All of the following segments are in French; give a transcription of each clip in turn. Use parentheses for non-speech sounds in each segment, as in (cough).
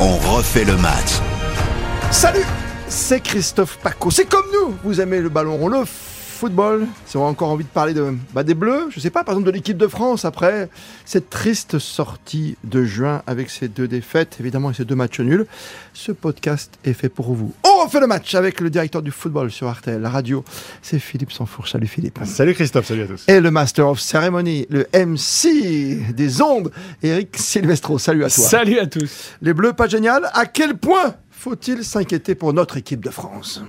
On refait le match. Salut, c'est Christophe Paco. C'est comme nous. Vous aimez le ballon rond, le football. Si on a encore envie de parler de, bah, des Bleus, je sais pas, par exemple de l'équipe de France après cette triste sortie de juin avec ces deux défaites, évidemment, et ces deux matchs nuls. Ce podcast est fait pour vous. On refait le match avec le directeur du football sur Artel, la radio. C'est Philippe Sanfourche. Salut Philippe. Salut Christophe, salut à tous. Et le Master of Ceremony, le MC des ondes, Eric Silvestro. Salut à toi. Salut à tous. Les Bleus, pas génial. À quel point faut-il s'inquiéter pour notre équipe de France?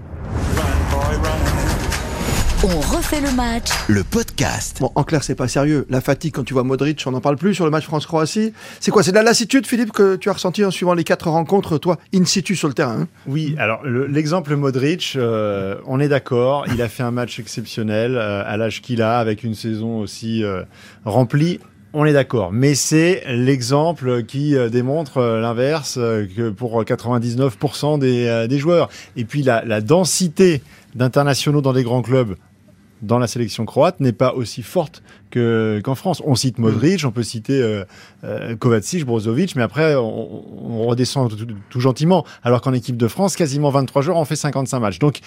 On refait le match. Le podcast. Bon, en clair, c'est pas sérieux. La fatigue, quand tu vois Modric, on n'en parle plus sur le match France-Croatie. C'est quoi C'est de la lassitude, Philippe, que tu as ressenti en suivant les quatre rencontres, toi, in situ sur le terrain hein? Oui, alors le- l'exemple Modric, euh, on est d'accord, il a fait un match exceptionnel euh, à l'âge qu'il a, avec une saison aussi euh, remplie. On est d'accord, mais c'est l'exemple qui démontre l'inverse que pour 99% des, des joueurs. Et puis la, la densité d'internationaux dans les grands clubs dans la sélection croate n'est pas aussi forte que- qu'en France. On cite Modric, on peut citer euh, euh, Kovacic, Brozovic, mais après on, on redescend tout, tout gentiment. Alors qu'en équipe de France, quasiment 23 joueurs ont fait 55 matchs. Donc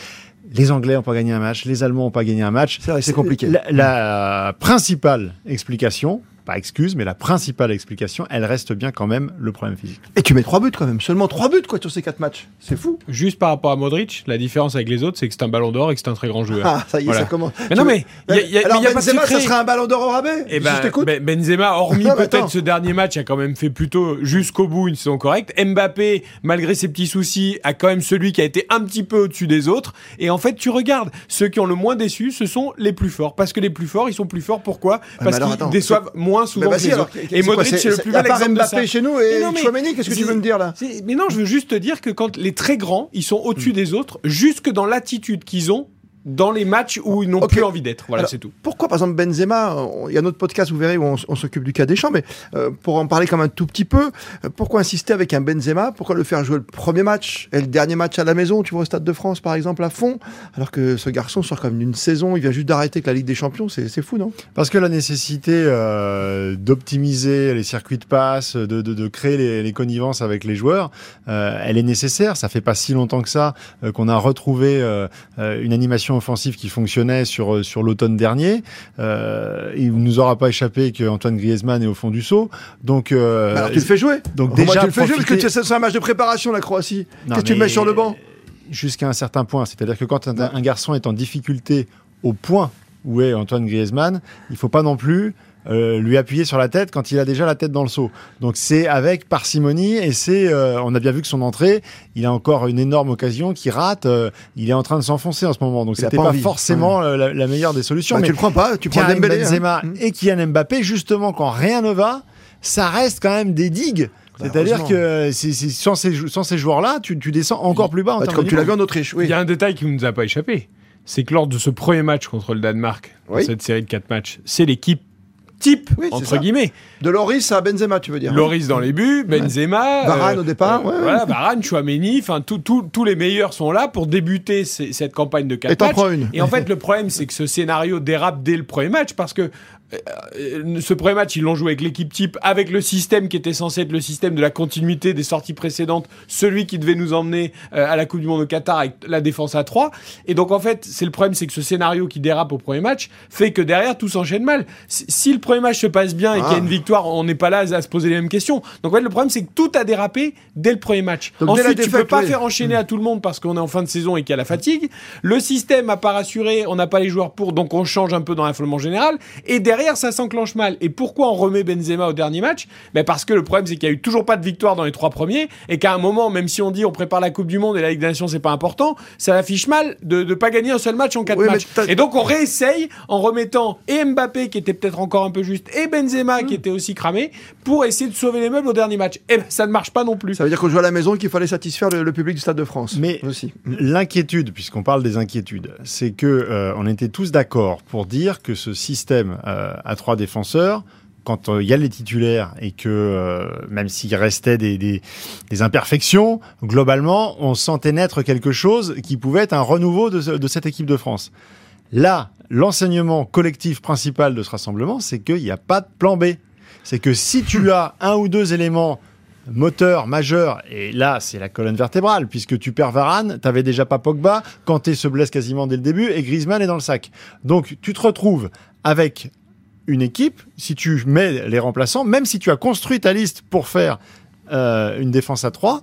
les Anglais n'ont pas gagné un match, les Allemands n'ont pas gagné un match. C'est compliqué. La, la principale explication, pas excuse, mais la principale explication, elle reste bien quand même le problème physique. Et tu mets trois buts quand même. Seulement trois buts, quoi, sur ces quatre matchs. C'est fou. Juste par rapport à Modric, la différence avec les autres, c'est que c'est un ballon d'or et que c'est un très grand joueur. Ah, ça y est, Voilà. ça commence. Mais non, mais il y a, y a- Alors, mais y a pas de Benzema, ça sera un ballon d'or au rabais Eh Si ben, Ben- Benzema, hormis (laughs) peut-être ce dernier match, a quand même fait plutôt jusqu'au bout une saison correcte. Mbappé, malgré ses petits soucis, a quand même celui qui a été un petit peu au-dessus des autres. Et en fait, tu regardes, ceux qui ont le moins déçu, ce sont les plus forts. Parce que les plus forts, ils sont plus forts. Pourquoi? Parce qu'ils déçoivent moins souvent que vas-y, les alors, autres. Et Modric, c'est le plus bel exemple de Mbappé ça. chez nous et Chouameni, qu'est-ce que tu veux me dire, là Mais non, je veux juste te dire que quand les très grands, ils sont au-dessus des autres, jusque dans l'attitude qu'ils ont dans les matchs où ils n'ont plus envie d'être. Voilà, c'est tout. Pourquoi, par exemple, Benzema, il y a notre podcast, vous verrez, où on, s'occupe du cas des champs, mais euh, pour en parler comme un tout petit peu, euh, pourquoi insister avec un Benzema? Pourquoi le faire jouer le premier match et le dernier match à la maison, tu vois, au Stade de France, par exemple, à fond Alors que ce garçon sort comme d'une saison, il vient juste d'arrêter avec la Ligue des Champions, c'est fou, non? Parce que la nécessité euh, d'optimiser les circuits de passe, de, de, de créer les, les connivences avec les joueurs, euh, elle est nécessaire. Ça fait pas si longtemps que ça euh, qu'on a retrouvé une animation offensive qui fonctionnait sur, euh, sur l'automne dernier. Euh, il nous aura pas échappé qu'Antoine Griezmann est au fond du seau. Donc, euh, Bah Alors tu le fais jouer donc déjà tu le fais jouer parce que profiter- c'est un match de préparation, la Croatie. Qu'est-ce que tu mets sur le banc? Jusqu'à un certain point. C'est-à-dire que quand un, un garçon est en difficulté au point où est Antoine Griezmann, il faut pas non plus euh, lui appuyer sur la tête quand il a déjà la tête dans le seau. Donc c'est avec parcimonie et c'est, euh, on a bien vu que son entrée, il a encore une énorme occasion qui rate. euh, il est en train de s'enfoncer en ce moment. Donc c'était pas pas, forcément la, la meilleure des solutions. Bah, mais Tu le prends pas, tu prends Dembélé. hein. Benzema Mmh. et Kylian Mbappé, justement, quand rien ne va, ça reste quand même des digues. Bah, C'est-à-dire que sans ces, jou- sans ces joueurs-là, tu, tu descends encore plus bas en Bah, termes Comme de tu l'as vu en Autriche, oui. Il y a un détail qui ne nous a pas échappé. C'est que lors de ce premier match contre le Danemark, dans Oui. cette série de quatre matchs, c'est l'équipe type, Oui, entre ça. guillemets. De Loris à Benzema, tu veux dire Loris dans les buts, Benzema. Varane au départ, ouais. Voilà, Varane, Chouameni, enfin, tous les meilleurs sont là pour débuter cette campagne de Et quatre t'en matchs. prends une. Et en fait, le problème, c'est que ce scénario dérape dès le premier match parce que euh, euh, ce premier match, ils l'ont joué avec l'équipe type, avec le système qui était censé être le système de la continuité des sorties précédentes, celui qui devait nous emmener euh, à la Coupe du Monde au Qatar avec la défense à 3. Et donc, en fait, c'est le problème, c'est que ce scénario qui dérape au premier match fait que derrière, tout s'enchaîne mal. Si, le premier match se passe bien et qu'il y Ah. a une victoire, on n'est pas là à se poser les mêmes questions. Donc, en fait, le problème, c'est que tout a dérapé dès le premier match. Donc, Ensuite, tu peux défaite, pas oui. faire enchaîner à tout le monde parce qu'on est en fin de saison et qu'il y a la fatigue. Le système a pas rassuré, on n'a pas les joueurs pour, donc on change un peu dans l'affolement général. Et derrière, ça s'enclenche mal. Et pourquoi on remet Benzema au dernier match? Ben Parce que le problème, c'est qu'il y a eu toujours pas de victoire dans les trois premiers et qu'à un moment, même si on dit on prépare la Coupe du Monde et la Ligue des Nations, c'est pas important, ça affiche mal de ne pas gagner un seul match en quatre Oui, matchs. Et donc on réessaye en remettant et Mbappé qui était peut-être encore un peu juste et Benzema qui était aussi cramé pour essayer de sauver les meubles au dernier match. Et ben ça ne marche pas non plus. Ça veut dire qu'on joue à la maison et qu'il fallait satisfaire le, le public du Stade de France. Mais aussi. l'inquiétude, puisqu'on parle des inquiétudes, c'est que euh, on était tous d'accord pour dire que ce système euh, à trois défenseurs, quand euh, il y a les titulaires et que euh, même s'il restait des, des, des imperfections, globalement, on sentait naître quelque chose qui pouvait être un renouveau de, ce- de cette équipe de France. Là, l'enseignement collectif principal de ce rassemblement, c'est qu'il n'y a pas de plan B. C'est que si tu as un ou deux éléments moteur majeur, et là c'est la colonne vertébrale, puisque tu perds Varane, t'avais déjà pas Pogba, Kanté se blesse quasiment dès le début, et Griezmann est dans le sac. Donc tu te retrouves avec une équipe, si tu mets les remplaçants, même si tu as construit ta liste pour faire euh, une défense à 3,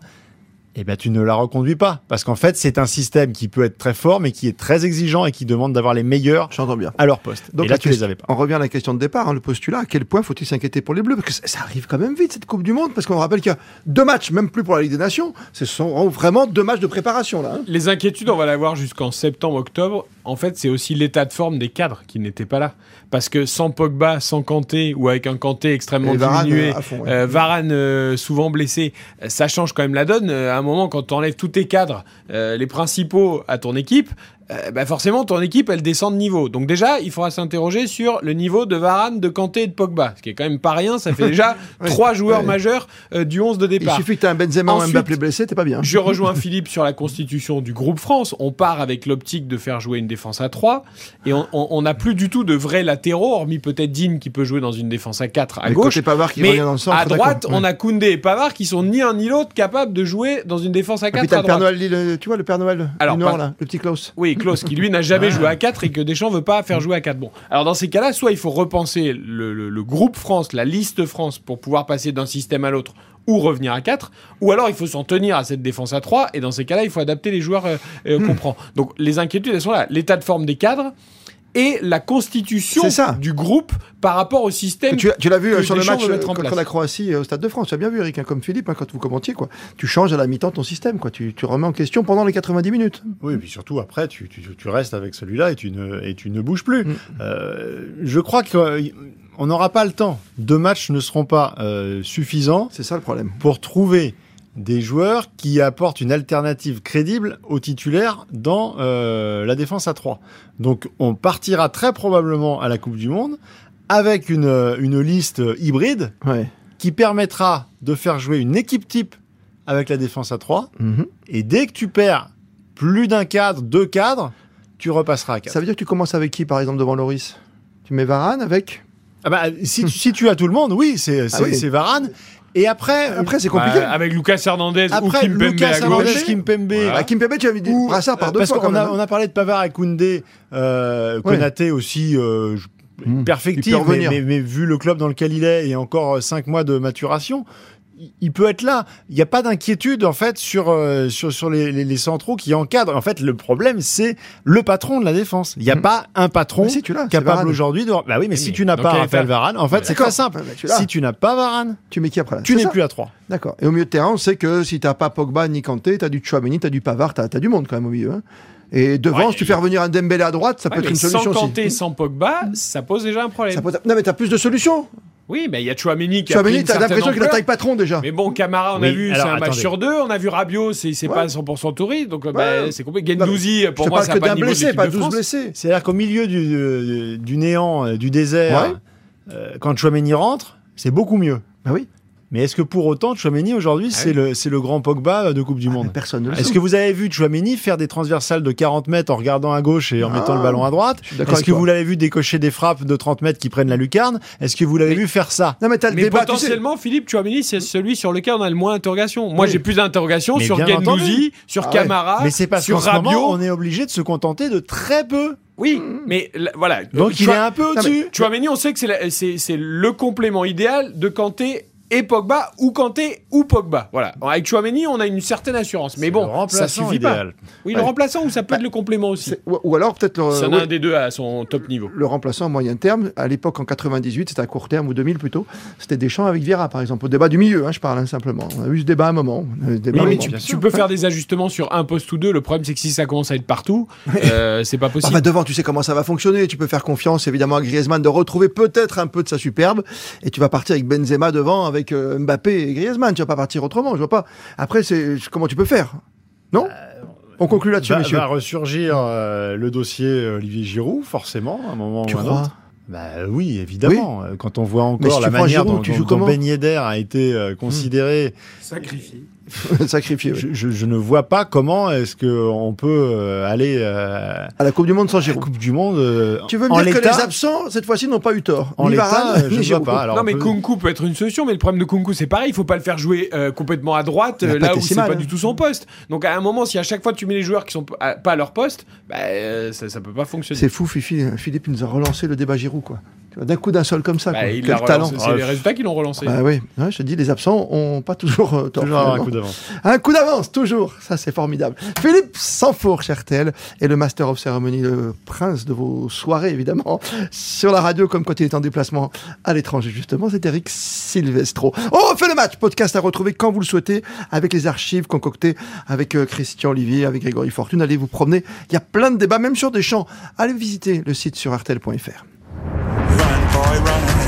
eh ben, tu ne la reconduis pas. Parce qu'en fait, c'est un système qui peut être très fort, mais qui est très exigeant et qui demande d'avoir les meilleurs J'entends bien. à leur poste. Donc et là, tu les avais pas. On revient à la question de départ, hein, le postulat. À quel point faut-il s'inquiéter pour les Bleus? Parce que ça, ça arrive quand même vite, cette Coupe du Monde. Parce qu'on rappelle qu'il y a deux matchs, même plus pour la Ligue des Nations. Ce sont vraiment deux matchs de préparation, là. hein. Les inquiétudes, on va l'avoir jusqu'en septembre-octobre. En fait, c'est aussi l'état de forme des cadres qui n'étaient pas là. Parce que sans Pogba, sans Kanté, ou avec un Kanté extrêmement Varane, diminué, euh, à fond, ouais. euh, Varane euh, souvent blessé, ça change quand même la donne. À un moment, quand tu enlèves tous tes cadres, les principaux à ton équipe, euh, bah forcément, ton équipe, elle descend de niveau. Donc déjà, il faudra s'interroger sur le niveau de Varane, de Kanté et de Pogba. Ce qui est quand même pas rien. Ça fait (laughs) déjà trois joueurs Ouais. majeurs euh, du 11 de Il départ. suffit que tu un Benzema ou un Mbappé blessé, t'es pas bien. Je rejoins Philippe sur la constitution du groupe France. On part avec l'optique de faire jouer une défense à 3 et on- n'a plus du tout de vrais latéraux, hormis peut-être Dean qui peut jouer dans une défense à 4 à Mais gauche. Pavard qui Mais dans le centre. à droite, on a Koundé et Pavard qui sont ni un ni l'autre capables de jouer dans une défense à Et puis 4 t'as à le Père droite. Noël, le- tu vois, le Père Noël Alors, du Nord, pas- là, le petit Klaus. Oui, Klaus, qui lui n'a jamais joué à 4 et que Deschamps veut pas faire jouer à 4. Bon, alors dans ces cas-là, soit il faut repenser le, le- le groupe France, la liste France, pour pouvoir passer d'un système à l'autre ou revenir à 4, ou alors il faut s'en tenir à cette défense à 3, et dans ces cas-là, il faut adapter les joueurs euh, euh, qu'on prend. Donc les inquiétudes, elles sont là. L'état de forme des cadres et la constitution ça. du groupe par rapport au système. Tu, tu l'as vu que euh, sur le match euh, contre place. la Croatie euh, au Stade de France. Tu as bien vu, Eric, hein, comme Philippe, hein, quand vous commentiez, quoi. Tu changes à la mi-temps ton système, quoi. Tu, tu remets en question pendant les 90 minutes. Oui, et puis surtout après, tu, tu, tu restes avec celui-là et tu ne, et tu ne bouges plus. Mm. Euh, je crois qu'on n'aura pas le temps. Deux matchs ne seront pas euh, suffisants C'est ça le problème. pour trouver des joueurs qui apportent une alternative crédible aux titulaires dans euh, la défense à 3. Donc on partira très probablement à la Coupe du Monde avec une, une liste hybride Ouais. qui permettra de faire jouer une équipe type avec la défense à 3. Mhm. Et dès que tu perds plus d'un cadre, deux cadres, tu repasseras à 4. Ça veut dire que tu commences avec qui, par exemple, devant Loris? Tu mets Varane avec? Ah bah, si, tu- si tu as tout le monde, oui, c'est Ah oui. c'est Varane. Et après, Après, c'est Bah, compliqué. avec Lucas Hernandez ou Kimpembe Lucas à Hernandez, gauche. Kimpembe, Voilà. Bah, Kimpembe, tu avais dit ou- Brassard par deux parce fois. qu'on quand a, même, hein. on a parlé de Pavard et Koundé, euh, Ouais. Konaté aussi, euh, je- Mmh. perfectible, mais, mais- mais vu le club dans lequel il est et encore euh, cinq mois de maturation, il- peut être là. Il n'y a pas d'inquiétude en fait sur euh, sur, sur les, les- les centraux qui encadrent. En fait, le problème c'est le patron de la défense. Il n'y a Mm. pas un patron si, tu capable aujourd'hui de. Bah oui, mais Oui, si tu n'as pas Raphaël Varane, en fait, c'est très simple. Ouais, bah. Si tu n'as pas Varane, Tu mets qui après tu n'es plus à 3. D'accord. Et au milieu de terrain, on sait que si t'as pas Pogba ni Kanté, t'as du Chouameni, t'as du Pavard, t'as as du monde quand même au milieu. hein. Et devant, Ouais, si tu et- fais revenir un Dembélé à droite, ça Ouais, peut être mais une sans solution Kanté, aussi. sans Pogba, ça pose déjà un problème. Ça peut- Non, mais t'as plus de solutions. Oui, mais il y a Chouameni qui a pris Chouameni, une t'as l'impression qu'il attaque patron déjà. Mais bon, Camara, on a vu, c'est un match sur deux. On a vu Rabiot, c'est c'est Ouais. pas 100% touriste. Donc, bah, Ouais. c'est compliqué. Gendouzi, pour moi, n'a pas niveau blessé, pas de 12 France. blessés. C'est-à-dire qu'au milieu du, euh, du néant, euh, du désert, Ouais. euh, quand Chouameni rentre, c'est beaucoup mieux. Bah oui. Mais est-ce que pour autant, Chouameni aujourd'hui, Ah c'est oui. le, c'est le grand Pogba euh, de Coupe du Ah, Monde? Personne ne le Est-ce que vous avez vu Chouameni faire des transversales de 40 mètres en regardant à gauche et en Ah, mettant le ballon à droite? Est-ce que toi. vous l'avez vu décocher des frappes de 30 mètres qui prennent la lucarne? Est-ce que vous l'avez Mais- vu faire ça? Non, mais t'as le Mais débat. tu sais. potentiellement, Philippe Chouameni, c'est celui sur lequel on a le moins d'interrogations. Moi, Oui. j'ai plus d'interrogations sur Gendouzi, sur Ah ouais. Camara, Mais c'est parce sur qu'en ce moment, Rabiot. on est obligé de se contenter de très peu. Oui, mais voilà. Donc il est un peu au-dessus. Chouameni, on sait que c'est la- c'est c'est le complément idéal de Kanté et Pogba, ou Kanté ou Pogba. Voilà. Avec Chouameni, on a une certaine assurance. Mais C'est bon, ça suffit idéal. pas. Oui, le Ouais. remplaçant, ou ça peut être le complément aussi. C'est- Ou alors peut-être le, a ouais, un des deux à son top niveau. le remplaçant à moyen terme. À l'époque, en 98, c'était à court terme ou 2000 plutôt. C'était Deschamps avec Vieira, par exemple. Au débat du milieu, hein, je parle hein, simplement. On a eu ce débat à un moment. Débat mais moment. tu, peux faire des ajustements sur un poste ou deux. Le problème, c'est que si ça commence à être partout, euh, c'est pas possible. Enfin, devant, tu sais comment ça va fonctionner. Tu peux faire confiance, évidemment, à Griezmann de retrouver peut-être un peu de sa superbe. Et tu vas partir avec Benzema devant, avec euh, Mbappé et Griezmann. Tu vas pas partir autrement. Je vois pas. Après, c'est comment tu peux faire? Non? On conclut là-dessus, Va, messieurs. va ressurgir euh, le dossier Olivier Giroud, forcément, à un moment Tu ou à un crois autre. Bah oui, évidemment. Euh, Quand on voit encore si la manière Giroud, dont, tu dont- joues dont Ben Yedder a été euh, considéré Sacrifié. (laughs) sacrifié. Je, ne vois pas comment est-ce qu'on peut euh, aller euh, à la Coupe du Monde sans Giroud. Coupe du Monde. Euh, tu veux me dire que les absents cette fois-ci n'ont pas eu tort En l'état, je ne vois pas. non, mais Kunku peut être une solution, mais le problème de Kunku, c'est pareil, il faut pas le faire jouer complètement à droite, là où c'est pas du tout son poste. Donc à un moment, si à chaque fois tu mets les joueurs qui sont pas à leur poste, bah, ça, ça peut pas fonctionner. C'est fou, Philippe nous a relancé le débat Giroud, quoi. D'un coup d'un seul comme ça. Bah, Quel talent. C'est les résultats qui l'ont relancé. Bah, oui, je te dis, les absents ont pas toujours euh, tort. Toujours un coup d'avance. Un coup d'avance, toujours. Ça, c'est formidable. Philippe Sanfour, cher TL, est le Master of Ceremony, le prince de vos soirées, évidemment, sur la radio, comme quand il est en déplacement à l'étranger, justement. C'est Eric Silvestro. On fait le match. Podcast à retrouver quand vous le souhaitez, avec les archives concoctées avec euh, Christian Olivier, avec Grégory Fortune. Allez vous promener. Il y a plein de débats, même sur des champs. Allez visiter le site sur artel.fr. Run, boy, run.